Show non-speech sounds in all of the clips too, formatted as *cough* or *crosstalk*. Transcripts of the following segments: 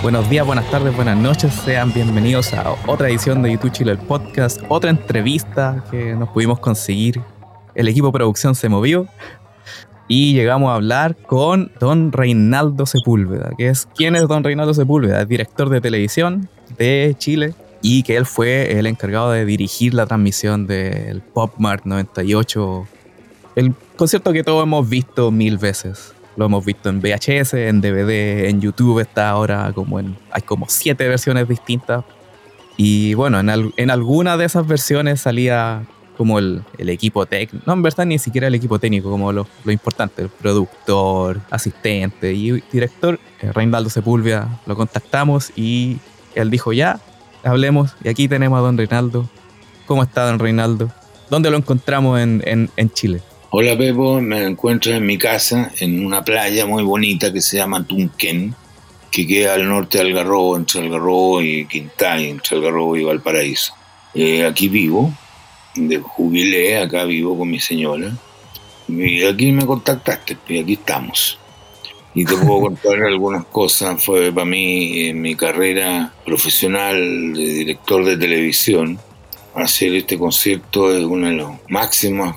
Buenos días, buenas tardes, buenas noches. Sean bienvenidos a otra edición de YouTube Chile, el podcast, otra entrevista que nos pudimos conseguir. El equipo de producción se movió y llegamos a hablar con don Reinaldo Sepúlveda, que es quién es don Reinaldo Sepúlveda, es director de televisión de Chile y que él fue el encargado de dirigir la transmisión del Pop Mart 98, el concierto que todos hemos visto mil veces lo hemos visto en VHS, en DVD, en YouTube está ahora como en... Hay como siete versiones distintas. Y bueno, en, en alguna de esas versiones salía como el, equipo técnico, no en verdad ni siquiera el equipo técnico, como lo, importante, el productor, asistente y director, eh, Reinaldo Sepúlveda, lo contactamos y él dijo ya, hablemos y aquí tenemos a don Reinaldo. ¿Cómo está don Reinaldo? ¿Dónde lo encontramos en, en, en Chile? Hola Pepo, me encuentro en mi casa, en una playa muy bonita que se llama Tunquén, que queda al norte de Algarrobo, entre Algarrobo y Quintay, entre Algarrobo y Valparaíso. Eh, aquí vivo, de jubilé, acá vivo con mi señora. Y aquí me contactaste, y aquí estamos. Y te puedo contar algunas cosas. Fue para mí, en mi carrera profesional de director de televisión, hacer este concierto es uno de los máximos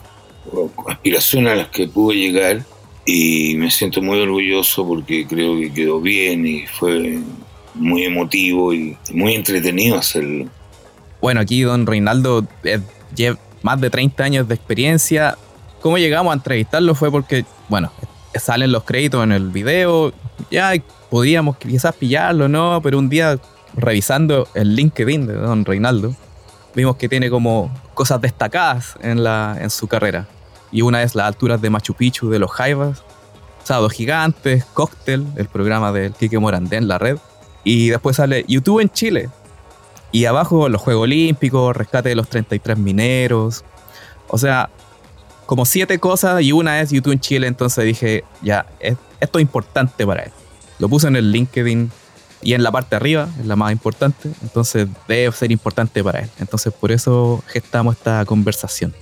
aspiraciones a las que pude llegar y me siento muy orgulloso porque creo que quedó bien y fue muy emotivo y muy entretenido hacerlo. Bueno, aquí don Reinaldo eh, lleva más de 30 años de experiencia. ¿Cómo llegamos a entrevistarlo? Fue porque, bueno, salen los créditos en el video, ya podíamos quizás pillarlo, ¿no? Pero un día revisando el LinkedIn de don Reinaldo, vimos que tiene como cosas destacadas en, la, en su carrera. Y una es las alturas de Machu Picchu, de los Jaivas, Sábados Gigantes, Cóctel, el programa del Quique Morandé en la red. Y después sale YouTube en Chile. Y abajo los Juegos Olímpicos, rescate de los 33 mineros. O sea, como siete cosas y una es YouTube en Chile. Entonces dije, ya, esto es importante para él. Lo puse en el LinkedIn y en la parte arriba, es la más importante, entonces debe ser importante para él. Entonces por eso gestamos esta conversación.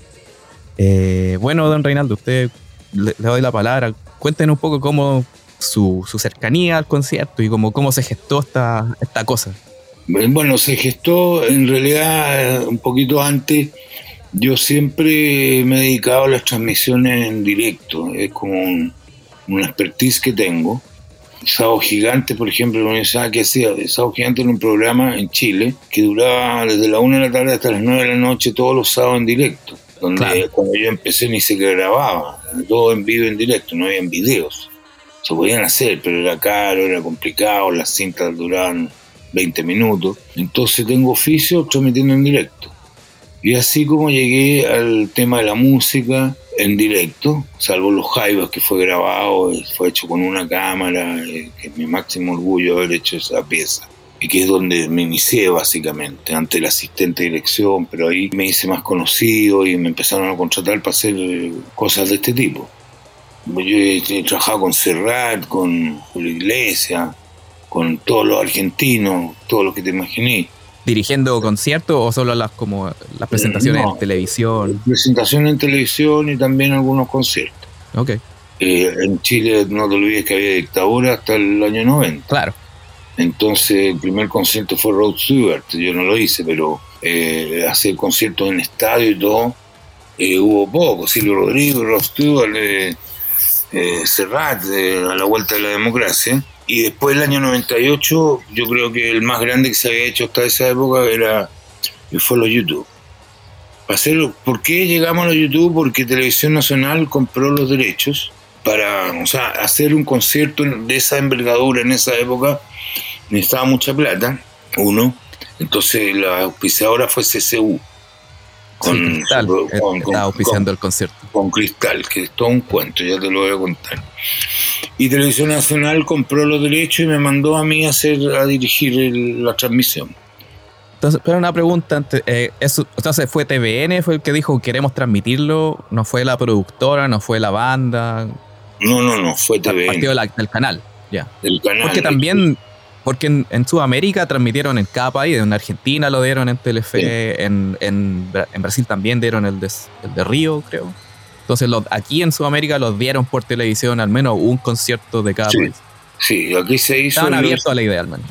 Eh, bueno, don Reinaldo, usted le, doy la palabra. Cuéntenos un poco cómo su, cercanía al concierto y cómo, cómo se gestó esta, esta cosa. Bueno, se gestó en realidad un poquito antes. Yo siempre me he dedicado a las transmisiones en directo, es como un, una expertise que tengo. Sábado Gigante, por ejemplo, la que hacía Sábado Gigante en un programa en Chile que duraba desde la 1 de la tarde hasta las 9 de la noche todos los sábados en directo, donde cuando yo empecé ni se grababa, todo en vivo en directo, no había videos. Se podían hacer, pero era caro, era complicado, las cintas duraban 20 minutos. Entonces tengo oficio transmitiendo en directo. Y así como llegué al tema de la música, en directo, salvo los Jaivas que fue grabado, fue hecho con una cámara, eh, que es mi máximo orgullo haber hecho esa pieza. Y que es donde me inicié básicamente, ante el asistente de dirección, pero ahí me hice más conocido y me empezaron a contratar para hacer eh, cosas de este tipo. Yo he, trabajado con Serrat, con Julio Iglesias, con todos los argentinos, todos los que te imaginé dirigiendo conciertos o solo las como las presentaciones en televisión? Presentaciones en televisión y también algunos conciertos. Ok. Eh, en Chile no te olvides que había dictadura hasta el año 90. Claro. Entonces el primer concierto fue Rod Stewart, yo no lo hice, pero eh, hacer conciertos en estadio y todo, eh, hubo poco. Silvio Rodrigo, Rod Stewart, eh, Serrat, a la vuelta de la democracia. Y después del año 98, yo creo que el más grande que se había hecho hasta esa época era fue los YouTube. ¿Por qué llegamos a los YouTube? Porque Televisión Nacional compró los derechos para o sea, hacer un concierto de esa envergadura en esa época. Necesitaba mucha plata, uno. Entonces la auspiciadora fue CCU. Con, Cristal, estaba auspiciando el concierto. Con Cristal, que es todo un cuento, ya te lo voy a contar y Televisión Nacional compró los derechos y me mandó a mí a, hacer, a dirigir la transmisión. Entonces, pero una pregunta, antes, eh, eso, entonces fue TVN, fue el que dijo queremos transmitirlo, no fue la productora, no fue la banda. No, no, no, fue TVN. Partido del canal, ya. Del canal. Porque también, porque en, Sudamérica transmitieron en cada país, en Argentina lo dieron en Telefe, en, en, Brasil también dieron el de, el de Río, creo. Entonces, aquí en Sudamérica los dieron por televisión al menos un concierto de cada país. Sí, aquí se hizo. Estaban abiertos a la idea, al menos.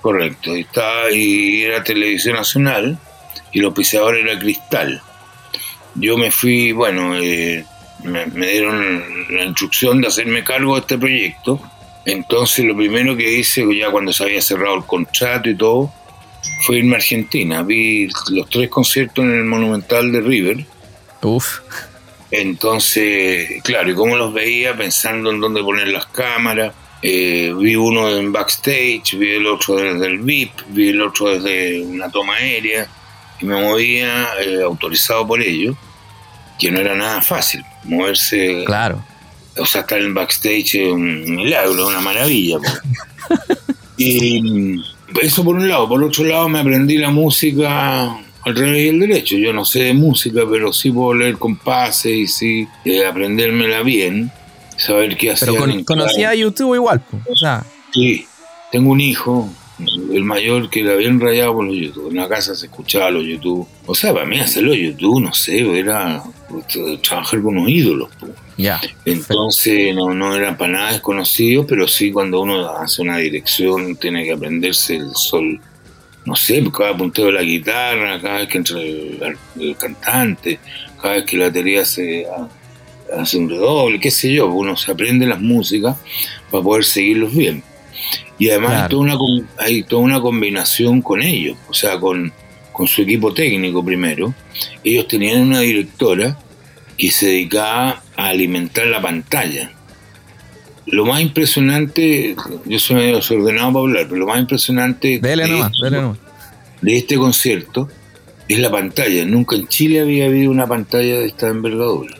Correcto, y, estaba, y era Televisión Nacional y el auspiciador era Cristal. Yo me fui, bueno, eh, me, dieron la instrucción de hacerme cargo de este proyecto. Entonces lo primero que hice, ya cuando se había cerrado el contrato y todo, fue irme a Argentina. Vi los tres conciertos en el Monumental de River. Uf. Entonces, claro, y cómo los veía pensando en dónde poner las cámaras. Eh, vi uno en backstage, vi el otro desde el VIP, vi el otro desde una toma aérea y me movía eh, autorizado por ello, que no era nada fácil moverse. Claro. O sea, estar en backstage es un milagro, una maravilla. *laughs* y eso por un lado. Por otro lado, me aprendí la música al revés y el derecho. Yo no sé de música, pero sí puedo leer compases y sí eh, aprendérmela bien saber qué hacer. Pero conocía YouTube igual, o sea. Sí, tengo un hijo, el mayor que era bien rayado por los YouTube. En la casa se escuchaba los YouTube. O sea, para mí hacerlo YouTube, no sé, era trabajar con unos ídolos. Ya. Entonces no, no era para nada desconocido, pero sí cuando uno hace una dirección tiene que aprenderse el sol. No sé, cada punteo de la guitarra, cada vez que entra el, el cantante, cada vez que la batería se hace un redoble, qué sé yo, uno se aprende las músicas para poder seguirlos bien. Y además hay, toda una, hay toda una combinación con ellos, o sea, con, con su equipo técnico primero. Ellos tenían una directora que se dedicaba a alimentar la pantalla. Lo más impresionante, yo soy medio desordenado para hablar, pero lo más impresionante de, de este concierto es la pantalla. Nunca en Chile había habido una pantalla de esta envergadura.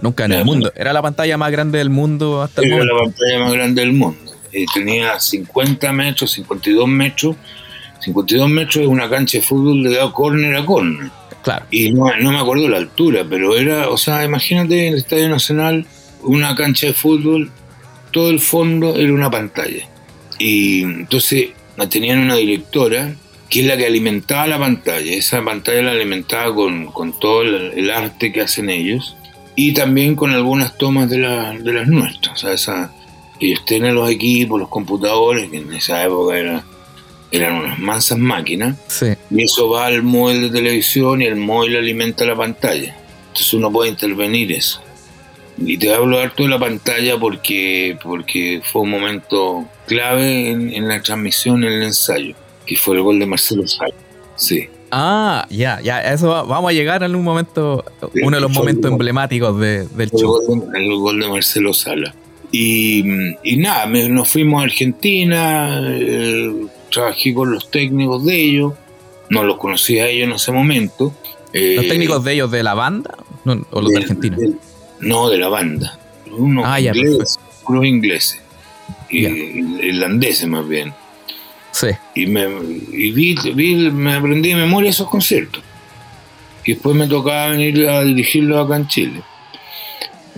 Nunca en el mundo. Era la pantalla más grande del mundo hasta el momento. Era la pantalla más grande del mundo. Eh, tenía 50 metros, 52 metros. 52 metros es una cancha de fútbol de dado córner a córner. Claro. Y no, me acuerdo la altura, pero era, o sea, imagínate en el Estadio Nacional, una cancha de fútbol, todo el fondo era una pantalla. Y entonces tenían una directora que es la que alimentaba la pantalla. Esa pantalla la alimentaba con, con todo el, arte que hacen ellos y también con algunas tomas de, de las nuestras. O sea, esa, ellos tienen los equipos, los computadores, que en esa época era, eran unas mansas máquinas, y eso va al móvil de televisión y el móvil alimenta la pantalla. Entonces uno puede intervenir eso. Y te hablo harto de la pantalla porque, porque fue un momento clave en, la transmisión, en el ensayo, que fue el gol de Marcelo Sala. Sí. Ah, ya, ya, eso vamos a llegar en un momento, uno de los momentos emblemáticos de, del show. el gol de Marcelo Sala. Y, nada, nos fuimos a Argentina, eh, trabajé con los técnicos de ellos, no los conocía a ellos en ese momento. Eh, ¿Los técnicos de ellos de la banda o los de, Argentina? no, de la banda. Unos ah, ingleses, unos ingleses, irlandeses más bien. Y, me, vi, me aprendí de memoria esos conciertos. Y después me tocaba venir a dirigirlos acá en Chile.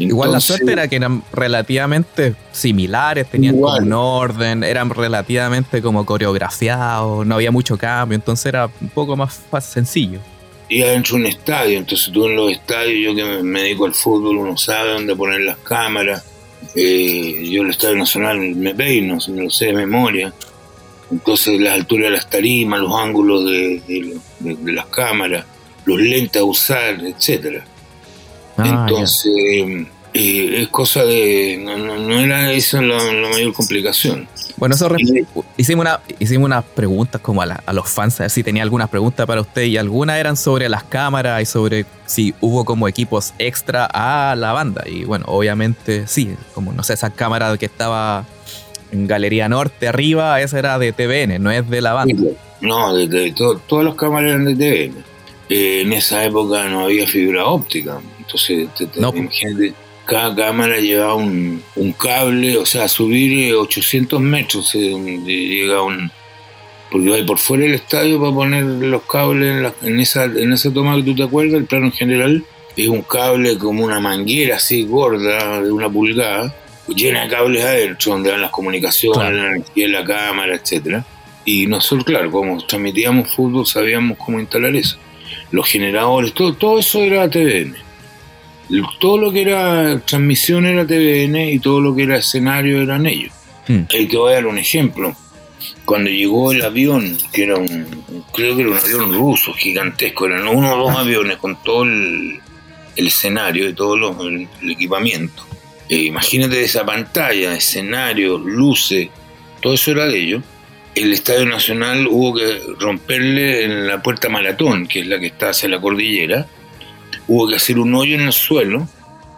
Igual la suerte era que eran relativamente similares, tenían un orden, eran relativamente como coreografiados, no había mucho cambio, entonces era un poco más, sencillo. Y adentro de un estadio, entonces tú en los estadios, yo que me, dedico al fútbol, uno sabe dónde poner las cámaras. Eh, yo en el Estadio Nacional me peino, me lo sé de memoria. Entonces las alturas de las tarimas, los ángulos de, las cámaras, los lentes a usar, etcétera. Ah, Entonces eh, es cosa de no, era eso la, mayor complicación. Bueno, eso hicimos una hicimos unas preguntas como a, los fans a ver si tenía algunas preguntas para usted y algunas eran sobre las cámaras y sobre si hubo como equipos extra a la banda y bueno obviamente sí como no sé esa cámara que estaba en Galería Norte arriba, esa era de TVN, no es de la banda. No, de, todas las cámaras eran de TVN. Eh, en esa época no había fibra óptica, entonces imagínate, cada cámara llevaba un, cable, o sea, subir 800 metros llega un... Porque va por fuera del estadio para poner los cables en, esa, en esa toma que tú te acuerdas, el plano general, es un cable como una manguera así gorda de una pulgada llena de cables adentro, donde van las comunicaciones, la energía de la cámara, etcétera. Y nosotros, claro, como transmitíamos fútbol, sabíamos cómo instalar eso. Los generadores, todo, todo eso era TVN. Todo lo que era transmisión era TVN y todo lo que era escenario eran ellos. Hmm. Ahí te voy a dar un ejemplo. cuando llegó el avión, que era un, creo que era un avión ruso gigantesco, eran uno o dos aviones con todo el, escenario y todo el, equipamiento. Eh, imagínate esa pantalla, escenario, luces, todo eso era de ellos. El Estadio Nacional hubo que romperle en la puerta maratón, que es la que está hacia la cordillera. Hubo que hacer un hoyo en el suelo,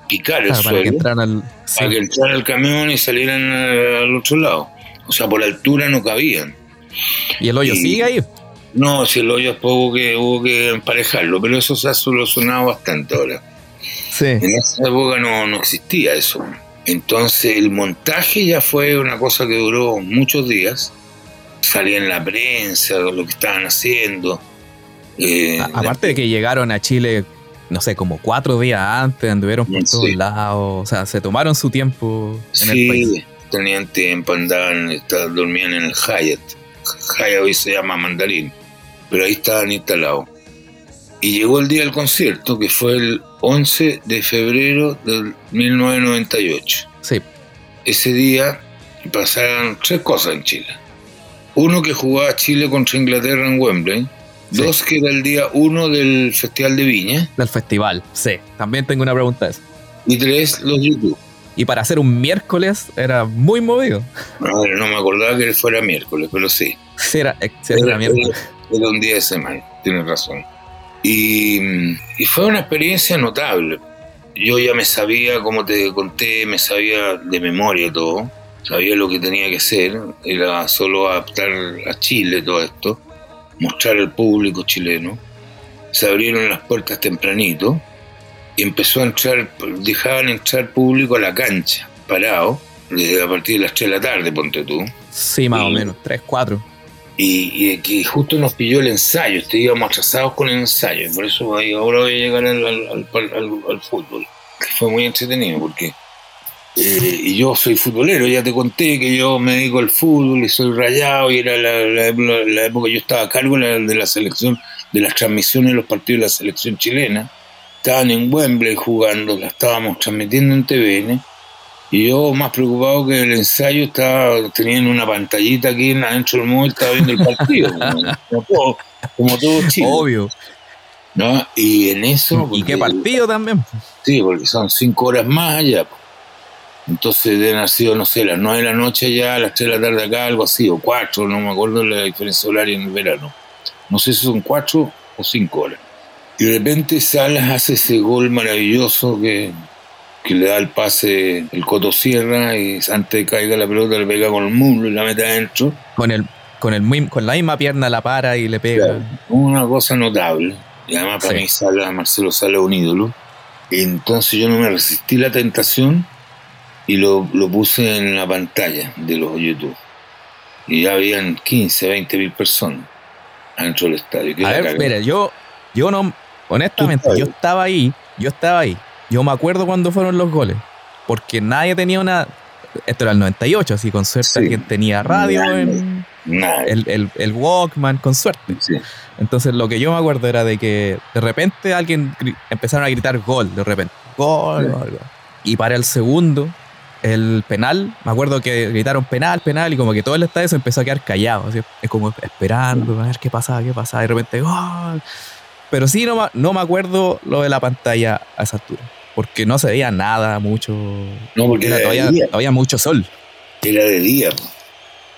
picar el suelo, para que entrara el camión y salieran al otro lado. O sea, por altura no cabían. ¿Y el hoyo sigue ahí? No, si el hoyo es poco que hubo que emparejarlo, pero eso se ha solucionado bastante ahora. Sí. En esa época no, no existía eso. Entonces el montaje ya fue una cosa que duró muchos días. Salía en la prensa lo que estaban haciendo. Eh, aparte de que llegaron a Chile, no sé, como cuatro días antes, anduvieron por todos lados. O sea, se tomaron su tiempo en el país tenían tiempo, andaban, estaban, dormían en el Hyatt. Hyatt hoy se llama Mandarín, pero ahí estaban instalados. Y llegó el día del concierto, que fue el 11 de febrero del 1998. Sí. Ese día pasaron tres cosas en Chile. Uno, que jugaba Chile contra Inglaterra en Wembley. Dos, que era el día uno del Festival de Viña. Del festival, sí. También tengo una pregunta de eso. Y tres, los YouTube. Y para hacer un miércoles era muy movido. No, no me acordaba que fuera miércoles, pero sí. Sí, era, miércoles. Era, un día de semana, tienes razón. Y, y, fue una experiencia notable. Yo ya me sabía, como te conté, me sabía de memoria todo. Sabía lo que tenía que hacer. Era solo adaptar a Chile todo esto. Mostrar al público chileno. Se abrieron las puertas tempranito y empezó a entrar, dejaban entrar público a la cancha, parado, desde a partir de las 3 de la tarde, ponte tú. Sí, más o menos, 3, 4. Y, y, que justo nos pilló el ensayo, íbamos atrasados con el ensayo, por eso ahora voy a llegar al, al, fútbol, que fue muy entretenido, porque eh, y yo soy futbolero, ya te conté que yo me dedico al fútbol y soy rayado y era la, la, época yo estaba a cargo de la selección, de las transmisiones de los partidos de la selección chilena estaban en Wembley jugando, la estábamos transmitiendo en TVN, y yo más preocupado que el ensayo estaba teniendo una pantallita aquí adentro del móvil, estaba viendo el partido, como, todo, Chile. Obvio. ¿no? Y en eso... ¿Y qué partido también? Sí, porque son cinco horas más allá. Entonces deben haber sido, no sé, las nueve de la noche ya, a las tres de la tarde acá, algo así, o cuatro, no me acuerdo la diferencia horaria en el verano. No sé si son cuatro o cinco horas. Y de repente Salas hace ese gol maravilloso que, le da el pase el Coto Sierra y antes de caiga la pelota le pega con el muslo y la mete adentro. Con, el, con, el, con la misma pierna la para y le pega. una cosa notable. Y además para mí Salas, Marcelo Salas es un ídolo. entonces yo no me resistí la tentación y lo, lo puse en la pantalla de los YouTube. Y ya habían 15, 20 mil personas adentro del estadio. A ver, espera, yo, yo no, Honestamente, yo estaba ahí, yo estaba ahí. Yo me acuerdo cuando fueron los goles, porque nadie tenía una... Esto era el 98, así con suerte alguien tenía radio, en, el, el, Walkman, con suerte. Entonces lo que yo me acuerdo era de que de repente alguien empezaron a gritar gol, de repente, gol, Y para el segundo, el penal, me acuerdo que gritaron penal, penal, y como que todo el estadio se empezó a quedar callado, así, es como esperando, a ver qué pasaba, qué pasaba, y de repente, gol. Pero sí, no, no me acuerdo lo de la pantalla a esa altura. Porque no se veía nada, mucho. No, porque era todavía, todavía mucho sol. Era de día.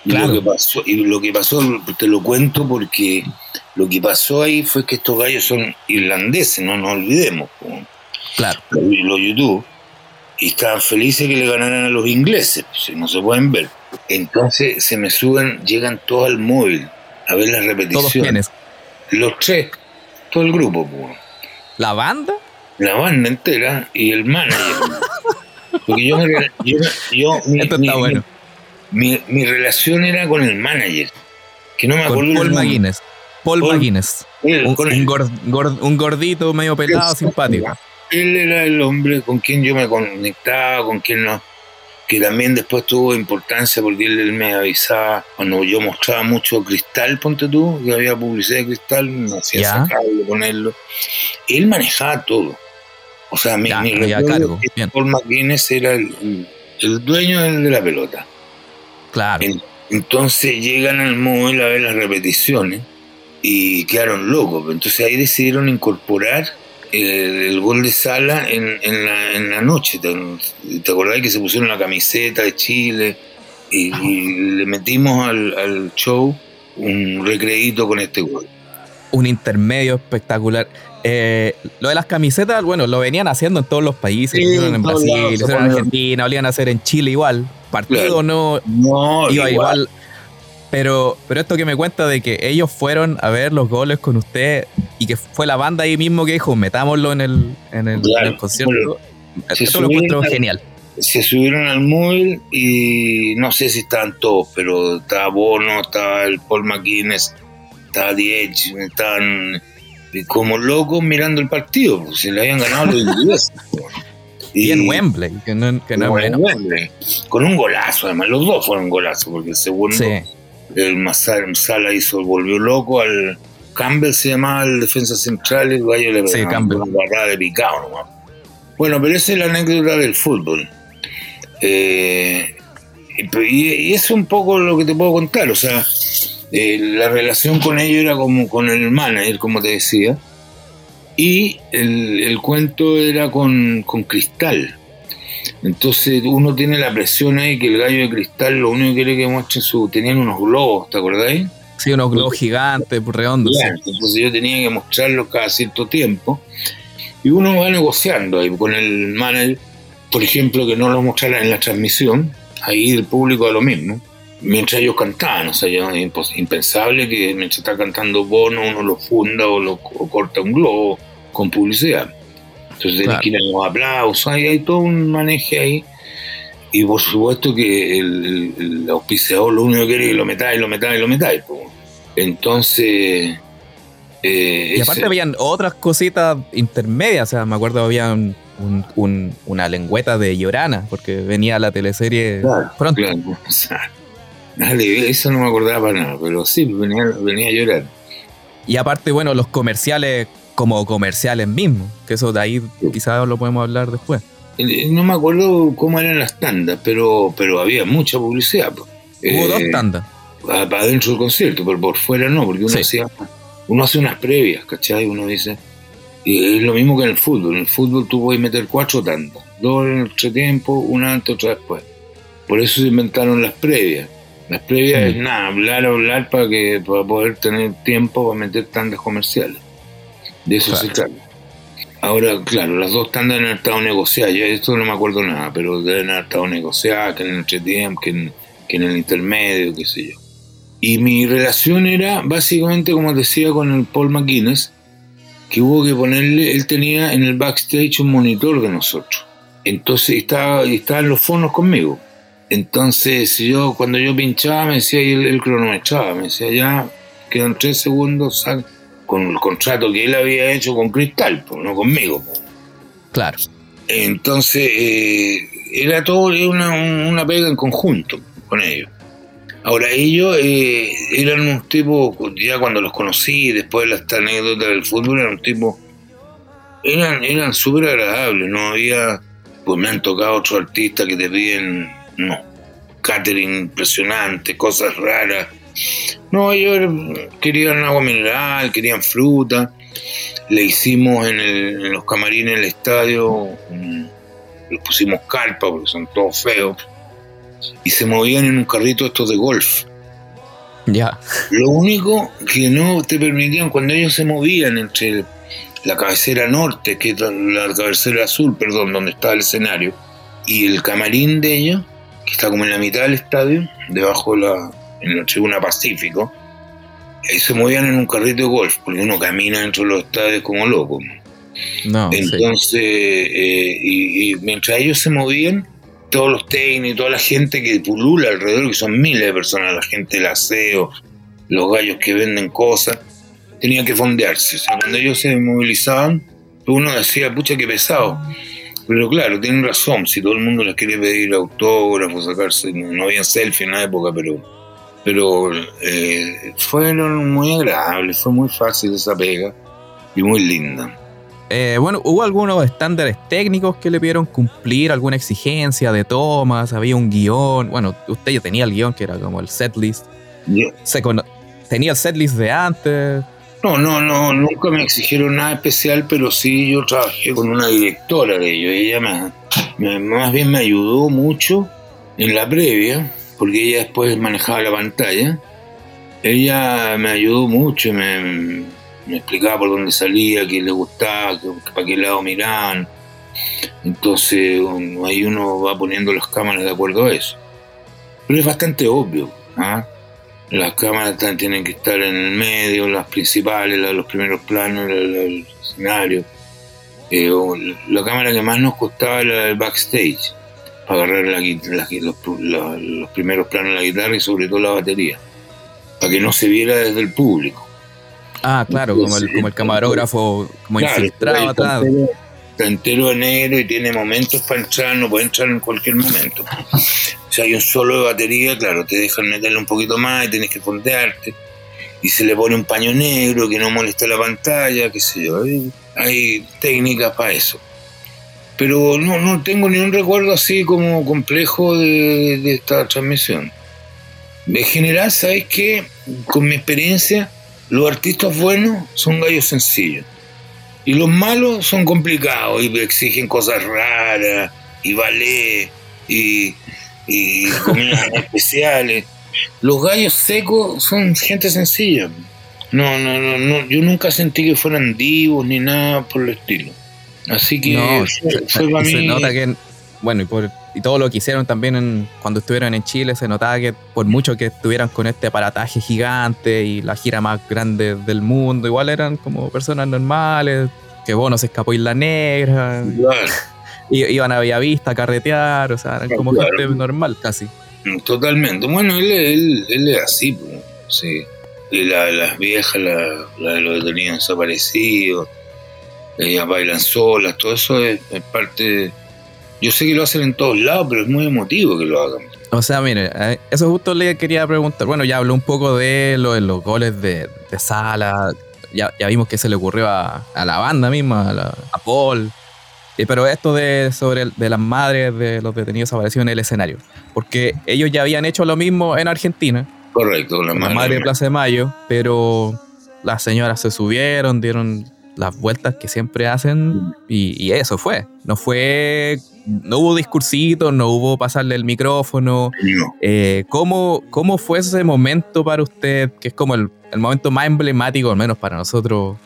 Y, lo que pasó, y lo que pasó, te lo cuento porque lo que pasó ahí fue que estos gallos son irlandeses, no nos olvidemos. Claro. Los, YouTube. Y estaban felices que le ganaran a los ingleses, pues, no se pueden ver. Entonces se me suben, llegan todos al móvil a ver las repeticiones. ¿Todos quiénes? Los tres todo el grupo. ¿La banda? La banda entera y el manager. Porque yo, yo, *laughs* mi, Esto está bueno. Mi, mi, relación era con el manager. Que no me acuerdo. Paul McGuinness. Paul, McGuinness. un, un, gordito medio pelado, simpático. Él era el hombre con quien yo me conectaba, con quien no que también después tuvo importancia porque él, me avisaba cuando yo mostraba mucho cristal, ponte tú, que había publicidad de cristal, me hacía sacarlo, ponerlo. Él manejaba todo. O sea, mi, mi cargo. Paul McGuinness era el, dueño de la pelota. Claro. Entonces llegan al móvil a ver las repeticiones y quedaron locos. Entonces ahí decidieron incorporar el, gol de Sala en, la, noche. ¿Te, ¿Te acordás que se pusieron la camiseta de Chile y, le metimos al, show un recreito con este gol? Un intermedio espectacular. Eh, lo de las camisetas, bueno, lo venían haciendo en todos los países. en Brasil, en Argentina, lo iban a hacer en Chile igual. Partido no, no, iba igual pero, pero esto que me cuenta de que ellos fueron a ver los goles con usted y que fue la banda ahí mismo que dijo, metámoslo en el, en el, concierto. esto lo encuentro genial. Se subieron al móvil y no sé si estaban todos, pero estaba Bono, estaba el Paul McGuinness, estaba Diech, estaban como locos mirando el partido, pues se le habían ganado los ingleses. *laughs* Y, en Wembley, que no, que no es Wembley, con un golazo, además, los dos fueron golazos, porque el segundo el Sala hizo, volvió loco al Campbell se llamaba el defensa central y el gallo le sí, Campbell. una de picado Bueno, pero esa es la anécdota del fútbol. Eh, y, eso es un poco lo que te puedo contar. O sea, eh, la relación con ellos era como con el manager, como te decía. Y el, cuento era con, con Cristal. Entonces uno tiene la presión ahí que el gallo de cristal lo único que quiere que muestre su... Tenían unos globos, ¿te acordáis? Sí, unos globos gigantes, redondos. Entonces yo tenía que mostrarlos cada cierto tiempo. Y uno va negociando ahí con el manager, por ejemplo, que no lo mostrara en la transmisión, ahí el público a lo mismo, mientras ellos cantaban. O sea, ya es impensable que mientras está cantando Bono uno lo funda o, lo, o corta un globo con publicidad. Entonces tenés que ir a los aplausos, hay, hay todo un maneje ahí. Y por supuesto que el, auspiciador lo único que quiere es que lo metáis, lo metáis, lo metáis. Entonces. Eh, y aparte habían otras cositas intermedias, o sea, me acuerdo había una lengüeta de Llorana, porque venía la teleserie pronto. *laughs* eso no me acordaba para nada, pero sí, venía, venía a llorar. Y aparte, bueno, los comerciales como comerciales mismos, que eso de ahí quizás lo podemos hablar después. Eh, no me acuerdo cómo eran las tandas, pero, pero había mucha publicidad. Hubo dos eh, tandas. Para adentro del concierto, pero por fuera no, porque uno, hacía, uno hace unas previas, ¿cachai? Uno dice, y es lo mismo que en el fútbol. En el fútbol tú puedes meter cuatro tandas, dos en el tiempo, una antes, otra después. Por eso se inventaron las previas. Las previas mm. es nada, hablar, hablar para, que, para poder tener tiempo para meter tandas comerciales. De eso se trata. Ahora, claro, las dos tandas han estado negociadas. Yo esto no me acuerdo nada, pero deben haber estado negociadas, que en el entretiempo, que en, que en el intermedio, qué sé yo. Y mi relación era básicamente, como decía, con el Paul McGuinness, que hubo que ponerle, él tenía en el backstage un monitor de nosotros. Entonces estaba, estaban los fonos conmigo. Entonces yo cuando yo pinchaba me decía y él, cronometraba, me decía ya quedan tres segundos, sal, con el contrato que él había hecho con Cristal, pues, no conmigo. Claro. Entonces, eh, era todo una, una pega en conjunto con ellos. Ahora, ellos eh, eran un tipo, ya cuando los conocí, después de esta anécdota del fútbol, eran un tipo, eran, eran súper agradables, no había, pues me han tocado otros artistas que te piden, no, catering impresionante, cosas raras, no, ellos querían agua mineral, querían fruta. Le hicimos en, los camarines del estadio, les pusimos carpa porque son todos feos. Y se movían en un carrito estos de golf. Ya. Lo único que no te permitían, cuando ellos se movían entre la cabecera norte, que es la cabecera sur, perdón, donde estaba el escenario, y el camarín de ellos, que está como en la mitad del estadio, debajo de la, en la tribuna Pacífico, y se movían en un carrito de golf, porque uno camina dentro de los estadios como loco. No, Entonces, eh, y, mientras ellos se movían, todos los técnicos, toda la gente que pulula alrededor, que son miles de personas, la gente del aseo, los gallos que venden cosas, tenían que fondearse. O sea, cuando ellos se movilizaban, uno decía, pucha, qué pesado. Pero claro, tienen razón, si todo el mundo les quiere pedir autógrafos, sacarse, no había selfie en la época, pero pero eh, fueron muy agradables, fue muy fácil esa pega y muy linda. Eh, bueno, hubo algunos estándares técnicos que le pidieron cumplir, alguna exigencia de tomas, había un guion. Bueno, usted ya tenía el guion que era como el setlist. Se tenía el setlist de antes. No, no, no, nunca me exigieron nada especial, pero sí yo trabajé con una directora de ellos. Ella me, más bien me ayudó mucho en la previa, porque ella después manejaba la pantalla. Ella me ayudó mucho, me, me explicaba por dónde salía, qué le gustaba, para qué lado miraban. Entonces ahí uno va poniendo las cámaras de acuerdo a eso. Pero es bastante obvio. ¿ah? Las cámaras tienen que estar en el medio, las principales, los primeros planos, el, escenario. Eh, la cámara que más nos costaba era el backstage, para agarrar la, los, los primeros planos de la guitarra y sobre todo la batería, para que no se viera desde el público. Ah, claro, como, el, como el camarógrafo como infiltrado atrás. Está entero de negro y tiene momentos para entrar, no puede entrar en cualquier momento. Si hay un solo de batería, claro, te dejan meterle un poquito más y tienes que fondearte. Y se le pone un paño negro que no molesta la pantalla, qué sé yo. Hay, técnicas para eso. Pero no, no tengo ni un recuerdo así como complejo de, esta transmisión. En general, ¿sabes qué? Con mi experiencia, los artistas buenos son gallos sencillos. Y los malos son complicados y exigen cosas raras y ballet y, y comidas *laughs* especiales. Los gallos secos son gente sencilla. No, no, no, no, yo nunca sentí que fueran divos ni nada por el estilo. Así que no, se, nota que, bueno, y por y todo lo que hicieron también cuando estuvieron en Chile, se notaba que por mucho que estuvieran con este aparataje gigante y la gira más grande del mundo, igual eran como personas normales, que bueno, se escapó Isla Negra, *laughs* y, iban a Bellavista a carretear, o sea, eran como gente normal casi. Totalmente, bueno, él, él, es así, sí. Y las viejas, la, la de los detenidos desaparecidos, ellas bailan solas, todo eso es, es parte de yo sé que lo hacen en todos lados, pero es muy emotivo que lo hagan. O sea, mire, eh, eso justo le quería preguntar. Bueno, ya habló un poco de, lo, de los goles de, Sala. Ya, vimos que se le ocurrió a, la banda misma, a, Paul. Eh, pero esto de sobre de las madres de los detenidos apareció en el escenario. Porque ellos ya habían hecho lo mismo en Argentina. Correcto, la, madre de Plaza de Mayo. Pero las señoras se subieron, dieron las vueltas que siempre hacen y, y eso fue. No fue no hubo discursito, no hubo pasarle el micrófono. Eh, ¿cómo, ¿cómo, fue ese momento para usted, que es como el, momento más emblemático, al menos para nosotros?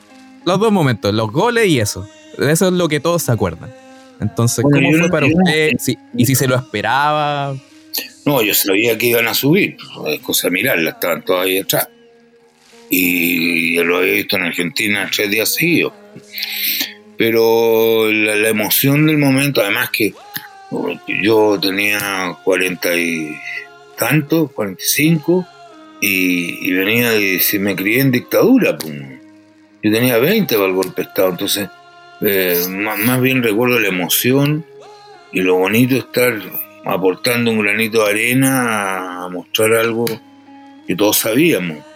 Los dos momentos, los goles y eso. Eso es lo que todos se acuerdan. Entonces, ¿cómo fue para usted? ¿Y si se lo esperaba? No, yo sabía que iban a subir. Es cosa de mirarla, estaban todas ahí atrás. Y lo había visto en Argentina tres días seguidos pero la, emoción del momento, además que yo tenía cuarenta y tantos, 45, y, y venía de, si me crié en dictadura, pues. yo tenía 20 para el golpe de Estado, entonces eh, más, bien recuerdo la emoción y lo bonito estar aportando un granito de arena a mostrar algo que todos sabíamos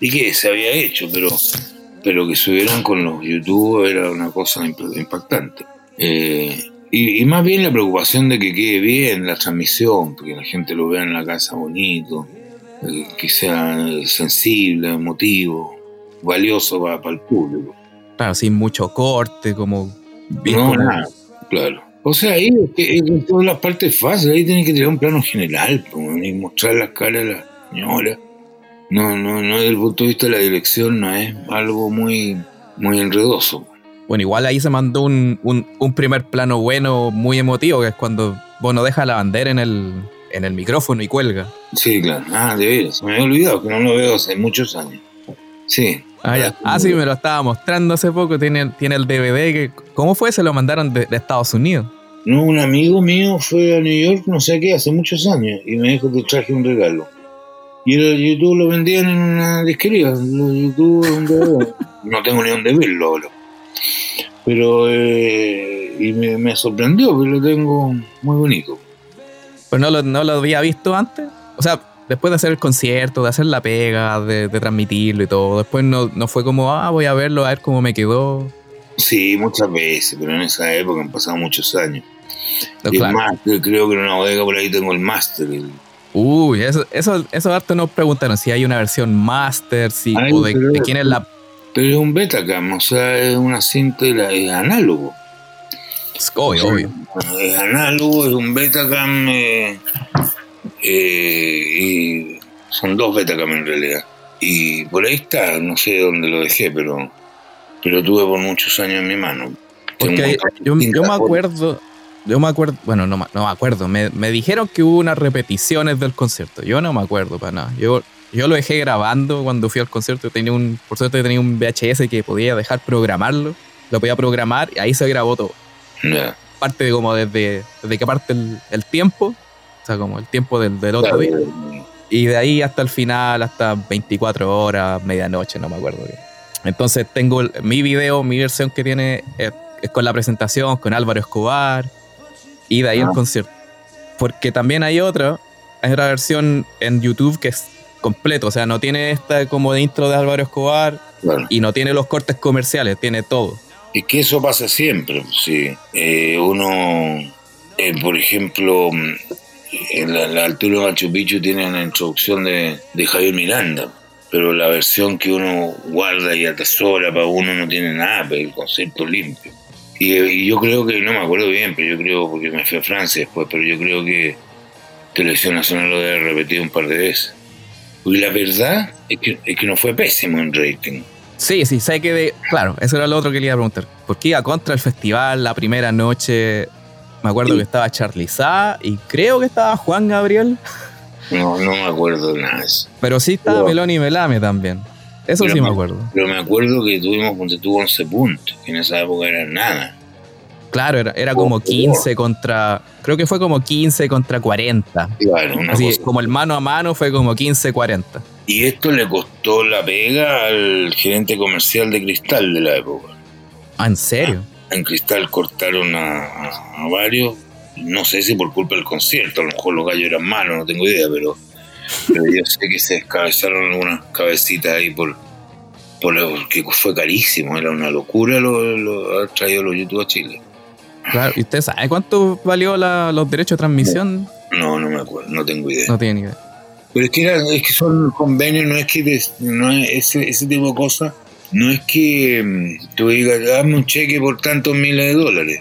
y que se había hecho, pero pero que subieron con los YouTube era una cosa impactante. Eh, y, más bien la preocupación de que quede bien la transmisión, porque la gente lo vea en la casa bonito, eh, que sea sensible, emotivo, valioso para, el público. Claro, sin mucho corte, como... no, nada, claro. O sea, ahí en todas las partes fáciles, ahí tienen que tener un plano general, y mostrar las caras de la señora no, no, no, desde el punto de vista de la dirección no es algo muy, muy enredoso. Bueno, igual ahí se mandó un, un, primer plano bueno, muy emotivo, que es cuando bueno deja la bandera en el, en el micrófono y cuelga. Sí, claro. Ah, de veras. Me había olvidado que no lo veo hace muchos años. Sí. Ah, ya. ah sí, me lo estaba mostrando hace poco. Tiene, tiene el DVD. Que, ¿Cómo fue? Se lo mandaron de, de Estados Unidos. No, un amigo mío fue a New York, no sé qué, hace muchos años, y me dijo que traje un regalo. Y el YouTube lo vendían en una disquería. YouTube, *laughs* no tengo ni dónde verlo ahora. Pero eh, y me, sorprendió, porque lo tengo muy bonito. Pues no lo, no lo había visto antes. O sea, después de hacer el concierto, de hacer la pega, de, transmitirlo y todo, después no, no, fue como, ah, voy a verlo, a ver cómo me quedó. Sí, muchas veces, pero en esa época han pasado muchos años. y más, creo que en una bodega por ahí tengo el máster. Uy, eso, eso, eso harto nos preguntaron si hay una versión máster, si, o de, quién es la. Pero es un Betacam, o sea, es una cinta, es análogo. Es obvio, obvio. Es análogo, es un Betacam. Eh, eh, y son dos Betacam en realidad. Y por ahí está, no sé dónde lo dejé, pero, pero tuve por muchos años en mi mano. Porque yo, yo, me acuerdo, yo me acuerdo, bueno, no, no me acuerdo, me, me, dijeron que hubo unas repeticiones del concierto. Yo no me acuerdo para nada. Yo, yo lo dejé grabando cuando fui al concierto. Tenía un, por suerte tenía un VHS que podía dejar programarlo. Lo podía programar y ahí se grabó todo. Parte de como desde, desde que parte el, el, tiempo, o sea, como el tiempo del, del otro día. Y de ahí hasta el final, hasta 24 horas, medianoche, no me acuerdo bien. Entonces tengo mi video, mi versión que tiene es, con la presentación, con Álvaro Escobar, y de ahí el ah. concierto. Porque también hay otra, hay otra versión en YouTube que es completo, o sea, no tiene esta como de intro de Álvaro Escobar y no tiene los cortes comerciales, tiene todo. Es que eso pasa siempre, sí. Eh, uno, eh, por ejemplo, en la, altura de Machu Picchu tiene una introducción de, de, Javier Miranda, pero la versión que uno guarda y atesora para uno no tiene nada, pero el concepto limpio. Y, yo creo que, no me acuerdo bien, pero yo creo, porque me fui a Francia después, pero yo creo que Televisión Nacional lo debe repetido un par de veces. Y la verdad es que, es que no fue pésimo en rating. Sí, sí, sé que de. Claro, eso era lo otro que le iba a preguntar. ¿Por qué iba contra el festival la primera noche? Me acuerdo que estaba Charlie Sá y creo que estaba Juan Gabriel. No, no me acuerdo nada de eso. Pero sí estaba Meloni Melame también. Eso sí me, acuerdo. Pero me acuerdo que tuvimos, cuando tuvo 11 puntos, que en esa época era nada. Claro, era, era como 15 contra. Creo que fue como 15 contra 40. Claro, una Así, como el mano a mano fue como 15-40. Y esto le costó la pega al gerente comercial de Cristal de la época. Ah, ¿en serio? Ah, en Cristal cortaron a, varios. No sé si por culpa del concierto, a lo mejor los gallos eran malos, no tengo idea, pero, pero yo sé que se descabezaron algunas cabecitas ahí por, por que fue carísimo, era una locura lo, lo haber traído los YouTube a Chile. Claro, ¿y usted sabe cuánto valió los derechos de transmisión? No, no me acuerdo, no tengo idea. No tiene ni idea. Pero es que, es que son convenios, no es que no ese, ese tipo de cosas, no es que mm, tú digas, dame un cheque por tantos miles de dólares.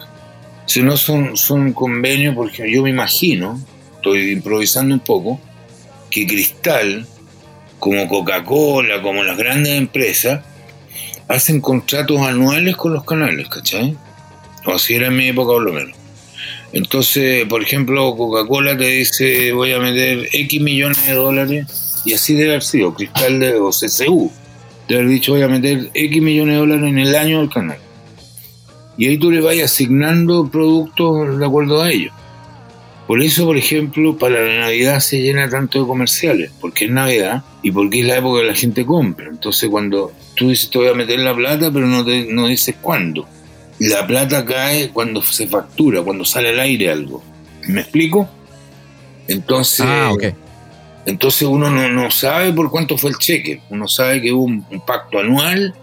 Sino son, son convenios, porque yo me imagino, estoy improvisando un poco, que Cristal, como Coca-Cola, como las grandes empresas, hacen contratos anuales con los canales, ¿cachai? o así era en mi época por lo menos. Entonces, por ejemplo, Coca-Cola te dice voy a meter X millones de dólares y así debe haber sido, Cristal de, o CCU, de haber dicho voy a meter X millones de dólares en el año del canal. Y ahí tú le vas asignando productos de acuerdo a ello. Por eso, por ejemplo, para la Navidad se llena tanto de comerciales, porque es Navidad y porque es la época que la gente compra. Entonces, cuando tú dices te voy a meter la plata, pero no, te, no dices cuándo la plata cae cuando se factura, cuando sale al aire algo. ¿Me explico? Entonces, ah, entonces uno no, sabe por cuánto fue el cheque. Uno sabe que hubo un, pacto anual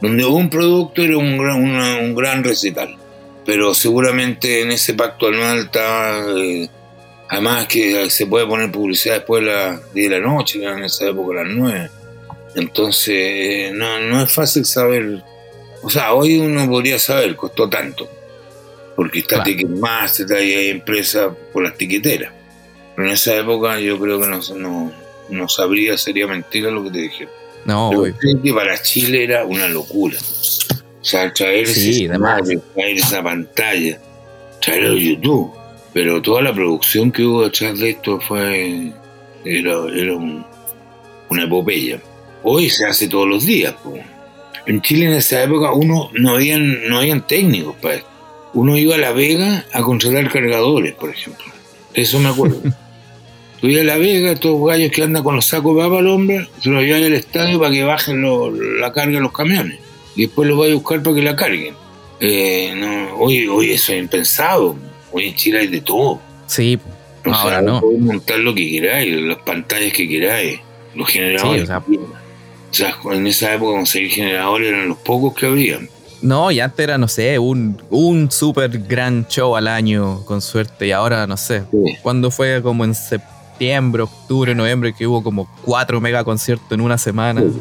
donde hubo un producto era un gran, un gran recital. Pero seguramente en ese pacto anual está, eh, además que se puede poner publicidad después de las 10 de la noche, en esa época las 9. Entonces, eh, no, no es fácil saber o sea, hoy uno podría saber, costó tanto. Porque está claro. Ticketmaster, hay empresas por las tiqueteras. Pero en esa época yo creo que no, no, sabría, sería mentira lo que te dije. No, que para Chile era una locura. O sea, traer, traer esa pantalla, traerlo a YouTube. Pero toda la producción que hubo detrás de esto fue. era, era una epopeya. Hoy se hace todos los días. En Chile en esa época uno no habían, no habían técnicos para esto. Uno iba a La Vega a contratar cargadores, por ejemplo. Eso me acuerdo. *laughs* Tú ibas a La Vega, estos gallos que andan con los sacos de papa al hombre, se los llevan al estadio para que bajen la carga de los camiones. Y después los vais a buscar para que la carguen. Eh, no, hoy, hoy eso es impensado. Hoy en Chile hay de todo. Sí, ahora no. Podés montar lo que queráis, las pantallas que queráis, los generadores. Sí, o sea, o sea, en esa época conseguir generadores eran los pocos que había. No, y antes era, no sé, un, un super gran show al año, con suerte. Y ahora, no sé, Sí. cuando fue como en septiembre, octubre, noviembre, que hubo como cuatro mega conciertos en una semana. Sí.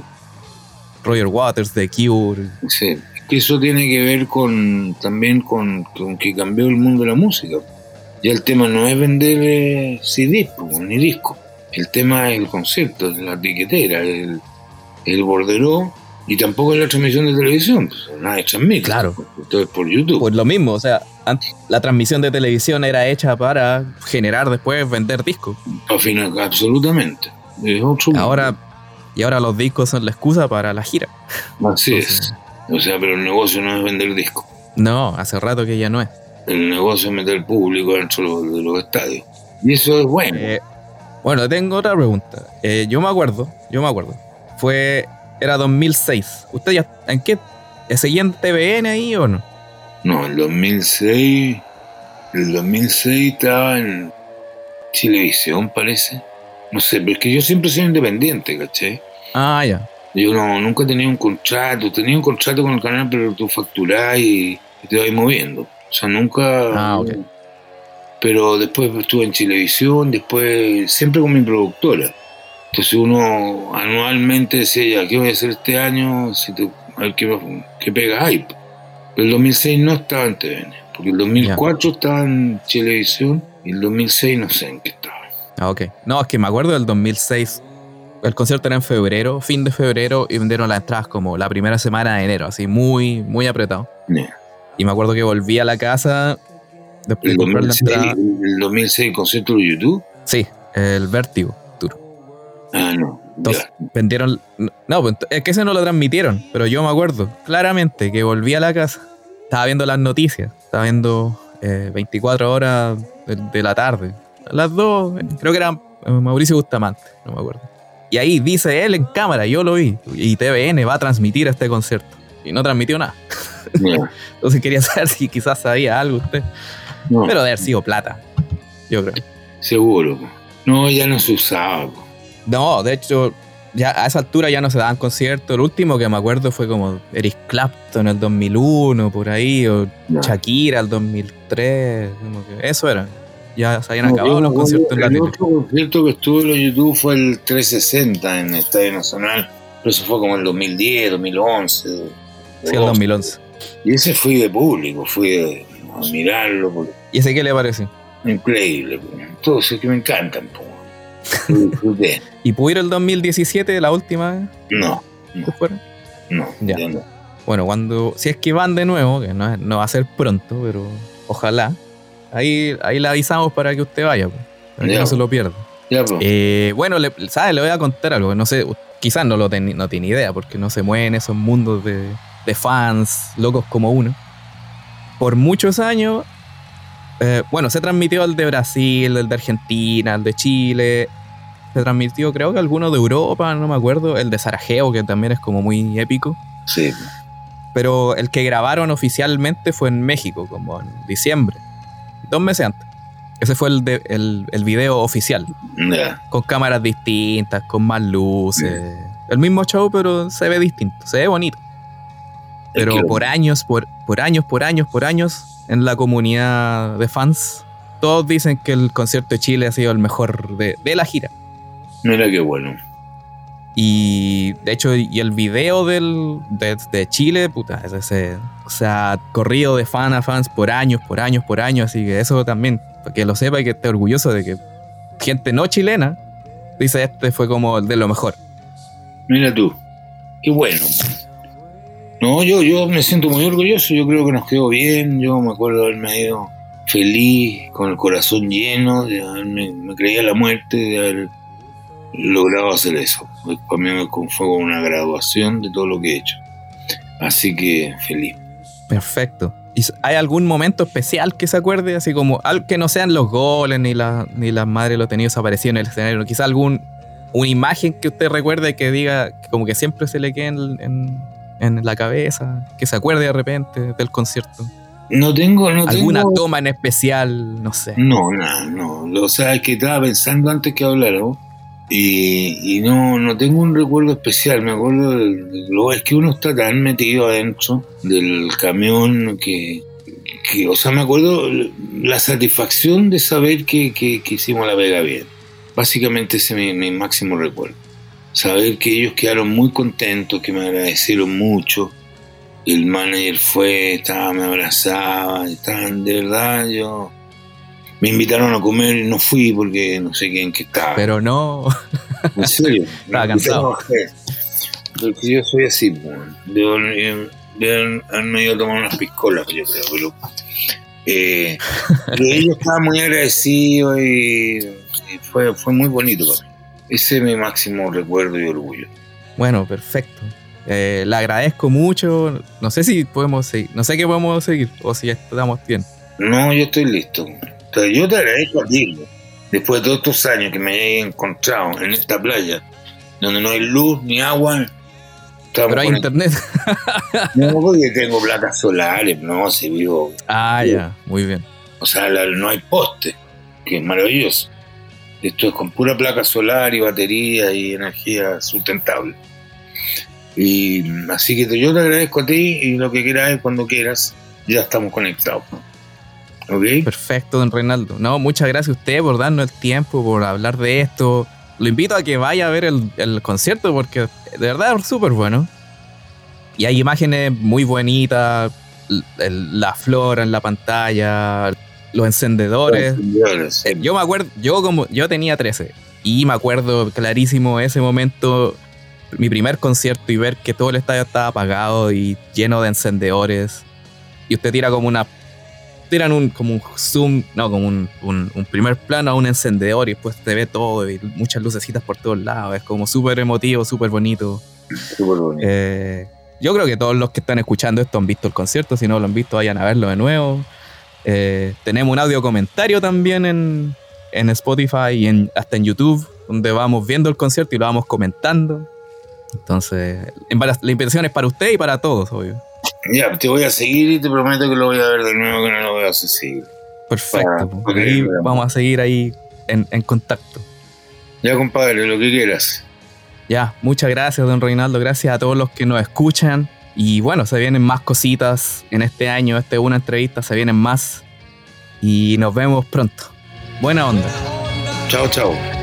Roger Waters, The Cure. Sí, eso tiene que ver con también con, con que cambió el mundo de la música. Ya el tema no es vender eh, po, ni discos. El tema es el concepto, la tiquetera, el, el borderó y tampoco es la transmisión de televisión. Pues, nadie transmite. Claro. Entonces por YouTube. Pues lo mismo, o sea, la transmisión de televisión era hecha para generar después vender discos. Al final, absolutamente. Es otro. Ahora, y ahora los discos son la excusa para la gira. Así entonces- es. O sea, pero el negocio no es vender discos. No, hace rato que ya no es. El negocio es meter público dentro de los, estadios. Y eso es bueno. Eh, bueno, tengo otra pregunta. Eh, yo me acuerdo, yo me acuerdo. Fue, era 2006. ¿Usted ya, en qué? ¿Seguía en TVN ahí o no? No, el 2006. El 2006 estaba en Televisión, parece. No sé, pero es que yo siempre soy independiente, ¿cachai? Ah, ya. Yo no, nunca he tenido un contrato. Tenía un contrato con el canal, pero tú facturás y, te vas moviendo. O sea, nunca. Ah, ok. Pero después estuve en televisión, después siempre con mi productora. Entonces uno anualmente decía, ya, ¿qué voy a hacer este año? Si te- a ver qué, qué pega hay. Pero el 2006 no estaba en TVN, porque el 2004 estaba en televisión y el 2006 no sé en qué estaba. Ah, ok. No, es que me acuerdo del 2006. El concierto era en febrero, fin de febrero, y vendieron las entradas como la primera semana de enero, así muy, muy apretado. Y me acuerdo que volví a la casa después de El comprar la 2006, entrada. el 2006 concierto de YouTube. Sí, el Vértigo Tour. Ah, no. Entonces, vendieron. No, pues, es que ese no lo transmitieron, pero yo me acuerdo claramente que volví a la casa. Estaba viendo las noticias, estaba viendo eh, 24 horas de, de la tarde. Las dos, creo que era eh, Mauricio Bustamante, no me acuerdo. Y ahí dice él en cámara, yo lo vi. Y TVN va a transmitir este concierto. Y no transmitió nada. Ya. *laughs* Entonces quería saber si quizás sabía algo usted. No, Pero de haber sido plata, yo creo. seguro. No, ya no se usaba. No, de hecho, ya a esa altura ya no se daban conciertos. El último que me acuerdo fue como Eric Clapton en el 2001, por ahí, o Ya. Shakira el 2003. como que eso era. Ya se habían No, acabado los conciertos en la tele. El otro concierto que estuve en YouTube fue el 360 en el Estadio Nacional. Pero eso fue como el 2010, 2011. Sí, el 2011. Y ese fui de público, fui de- a mirarlo. porque ¿Y ese qué le pareció? increíble. po. Todos es que me encantan. *laughs* disfruté. ¿Y pudo ir el 2017, la última vez No, que fueron? no, Ya. ya no. Bueno, cuando. Si es que van de nuevo, que no, no va a ser pronto, pero ojalá. Ahí, ahí le avisamos para que usted vaya, pues, para que no se lo pierda. Ya, pues. Eh, bueno, le, ¿sabe? Le voy a contar algo. No sé, quizás no lo ten- no tiene idea porque no se mueve en esos mundos de, de fans locos como uno. Por muchos años, eh, bueno, se transmitió el de Brasil, el de Argentina, el de Chile. Se transmitió, creo que alguno de Europa, no me acuerdo. El de Sarajevo, que también es como muy épico. Sí, Pero el que grabaron oficialmente fue en México, como en diciembre. Dos meses antes. Ese fue el, de- el, el video oficial con cámaras distintas, con más luces. El mismo show, pero se ve distinto, se ve bonito. Pero por años, por, por años, por años, por años, en la comunidad de fans, todos dicen que el concierto de Chile ha sido el mejor de, de la gira. Mira qué bueno. Y de hecho, y el video del, de, de Chile, puta, ese, ese- o sea, corrido de fan a fans por años, por años, por años. Así que eso también, para que lo sepa y que esté orgulloso de que gente no chilena dice este fue como de lo mejor. Mira tú. Qué bueno. No, yo, yo me siento muy orgulloso. Yo creo que nos quedó bien. Yo me acuerdo de haberme ido feliz, con el corazón lleno, de haberme, me creía la muerte, de haber logrado hacer eso. Para mí fue una graduación de todo lo que he hecho. Así que feliz. Perfecto. ¿Y hay algún momento especial que se acuerde? Así como al que no sean los goles ni la, ni las madres los tenidos aparecidos en el escenario. Quizá algún una imagen que usted recuerde que diga que como que siempre se le quede en, en- en la cabeza, que se acuerde de repente del concierto. No tengo, no Alguna tengo. toma en especial, no sé. No, no, no. O sea, que estaba pensando antes que hablara. ¿no? Y, no, no tengo un recuerdo especial, me acuerdo, lo es que uno está tan metido adentro del camión que, que o sea, me acuerdo la satisfacción de saber que, que, hicimos la vega bien. Básicamente ese es mi, máximo recuerdo. Saber que ellos quedaron muy contentos, que me agradecieron mucho. El manager fue, estaba, me abrazaba, estaban de verdad, yo me invitaron a comer y no fui porque no sé quién que estaba. Pero no. *laughs* En serio. estaba cansado. Porque yo soy así, pues. Deben haberme ido a tomar unas piscolas, yo creo, pero. Eh, *laughs* ellos estaban muy agradecidos y, fue, fue muy bonito para mí. Ese es mi máximo recuerdo y orgullo. Bueno, perfecto. Eh, le agradezco mucho. No sé si podemos seguir. No sé qué podemos seguir o si ya estamos bien. No, yo estoy listo yo te agradezco a ti, después de todos estos años que me he encontrado en esta playa, donde no hay luz ni agua. Pero hay internet. *laughs* no, porque tengo placas solares, no, se vivo. Ah, ya, muy bien. O sea, no hay poste, que es maravilloso. Esto es con pura placa solar y batería y energía sustentable. Y así que yo te agradezco a ti y lo que quieras, cuando quieras, ya estamos conectados. Perfecto, don Reinaldo. No, muchas gracias a usted por darnos el tiempo, por hablar de esto. Lo invito a que vaya a ver el, concierto porque de verdad es súper bueno. Y hay imágenes muy bonitas, la flora en la pantalla, los encendedores. Eh, yo me acuerdo, yo como yo tenía 13 y me acuerdo clarísimo ese momento, mi primer concierto y ver que todo el estadio estaba apagado y lleno de encendedores. Y usted tira como una tiran un, como un zoom, no, como un, un, primer plano a un encendedor y después te ve todo y muchas lucecitas por todos lados. Es como súper emotivo, súper bonito. bonito. Eh, yo creo que todos los que están escuchando esto han visto el concierto. Si no lo han visto, vayan a verlo de nuevo. Eh, tenemos un audio comentario también en, en Spotify y en, hasta en YouTube, donde vamos viendo el concierto y lo vamos comentando. Entonces, la invitación es para usted y para todos, obvio. Ya, te voy a seguir y te prometo que lo voy a ver de nuevo, que no lo voy a seguir. Perfecto. Pues, vamos a seguir ahí en, contacto. Ya, compadre, lo que quieras. Ya, muchas gracias, don Reinaldo. Gracias a todos los que nos escuchan. Y bueno, se vienen más cositas en este año. Este es una entrevista, se vienen más. Y nos vemos pronto. Buena onda. Chao, chao.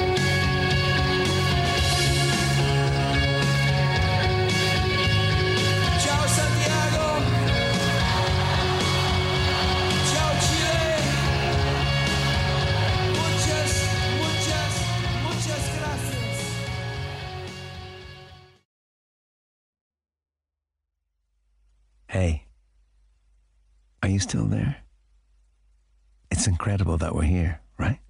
Hey, are you still there? It's incredible that we're here, right?